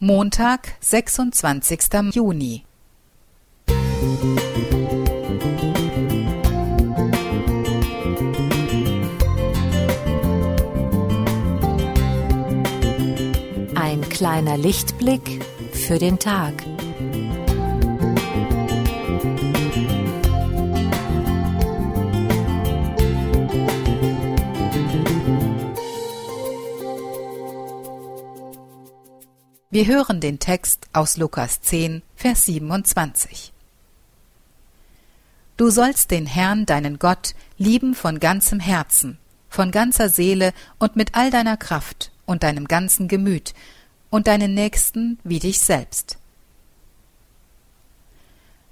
Montag, 26. Juni. Ein kleiner Lichtblick für den Tag. Wir hören den Text aus Lukas 10, Vers 27. Du sollst den Herrn, deinen Gott, lieben von ganzem Herzen, von ganzer Seele und mit all deiner Kraft und deinem ganzen Gemüt und deinen Nächsten wie dich selbst.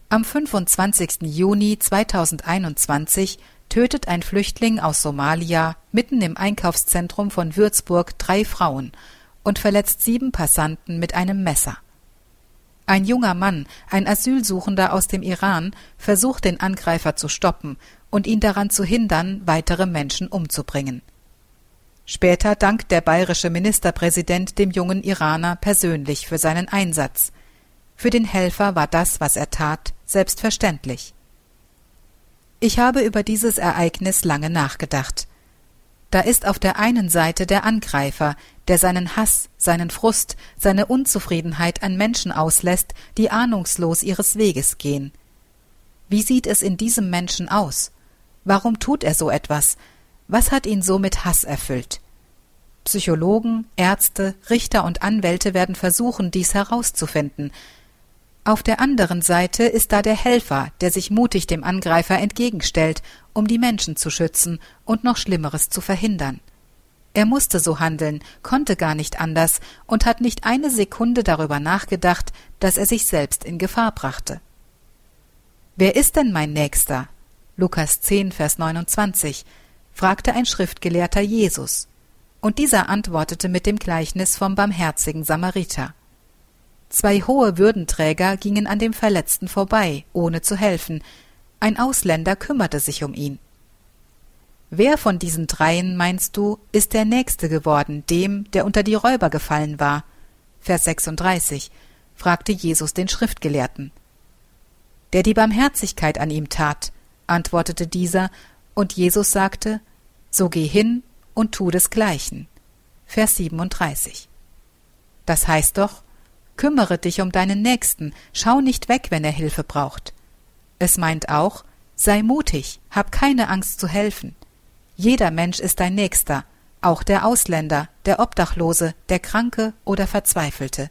Am 25. Juni 2021 tötet ein Flüchtling aus Somalia mitten im Einkaufszentrum von Würzburg drei Frauen und verletzt sieben Passanten mit einem Messer. Ein junger Mann, ein Asylsuchender aus dem Iran, versucht den Angreifer zu stoppen und ihn daran zu hindern, weitere Menschen umzubringen. Später dankt der bayerische Ministerpräsident dem jungen Iraner persönlich für seinen Einsatz. Für den Helfer war das, was er tat, selbstverständlich. Ich habe über dieses Ereignis lange nachgedacht. Da ist auf der einen Seite der Angreifer, der seinen Hass, seinen Frust, seine Unzufriedenheit an Menschen auslässt, die ahnungslos ihres Weges gehen. Wie sieht es in diesem Menschen aus? Warum tut er so etwas? Was hat ihn so mit Hass erfüllt? Psychologen, Ärzte, Richter und Anwälte werden versuchen, dies herauszufinden. Auf der anderen Seite ist da der Helfer, der sich mutig dem Angreifer entgegenstellt, um die Menschen zu schützen und noch Schlimmeres zu verhindern. Er musste so handeln, konnte gar nicht anders und hat nicht eine Sekunde darüber nachgedacht, dass er sich selbst in Gefahr brachte. Wer ist denn mein Nächster? Lukas 10, Vers 29, fragte ein Schriftgelehrter Jesus. Und dieser antwortete mit dem Gleichnis vom barmherzigen Samariter. Zwei hohe Würdenträger gingen an dem Verletzten vorbei, ohne zu helfen. Ein Ausländer kümmerte sich um ihn. Wer von diesen dreien, meinst du, ist der Nächste geworden, dem, der unter die Räuber gefallen war? Vers 36, fragte Jesus den Schriftgelehrten. Der die Barmherzigkeit an ihm tat, antwortete dieser, und Jesus sagte, so geh hin und tu desgleichen. Vers 37. Das heißt doch, kümmere dich um deinen Nächsten, schau nicht weg, wenn er Hilfe braucht. Es meint auch, sei mutig, hab keine Angst zu helfen. Jeder Mensch ist dein Nächster, auch der Ausländer, der Obdachlose, der Kranke oder Verzweifelte.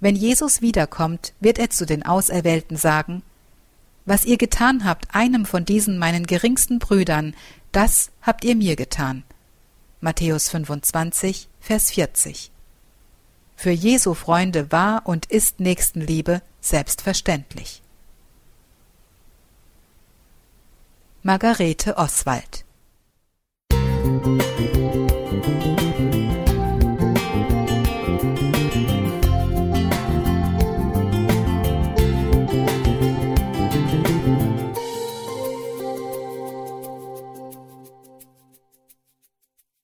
Wenn Jesus wiederkommt, wird er zu den Auserwählten sagen, Was ihr getan habt einem von diesen meinen geringsten Brüdern, das habt ihr mir getan. Matthäus 25, Vers 40. Für Jesu Freunde war und ist Nächstenliebe selbstverständlich. Margarete Oswald you.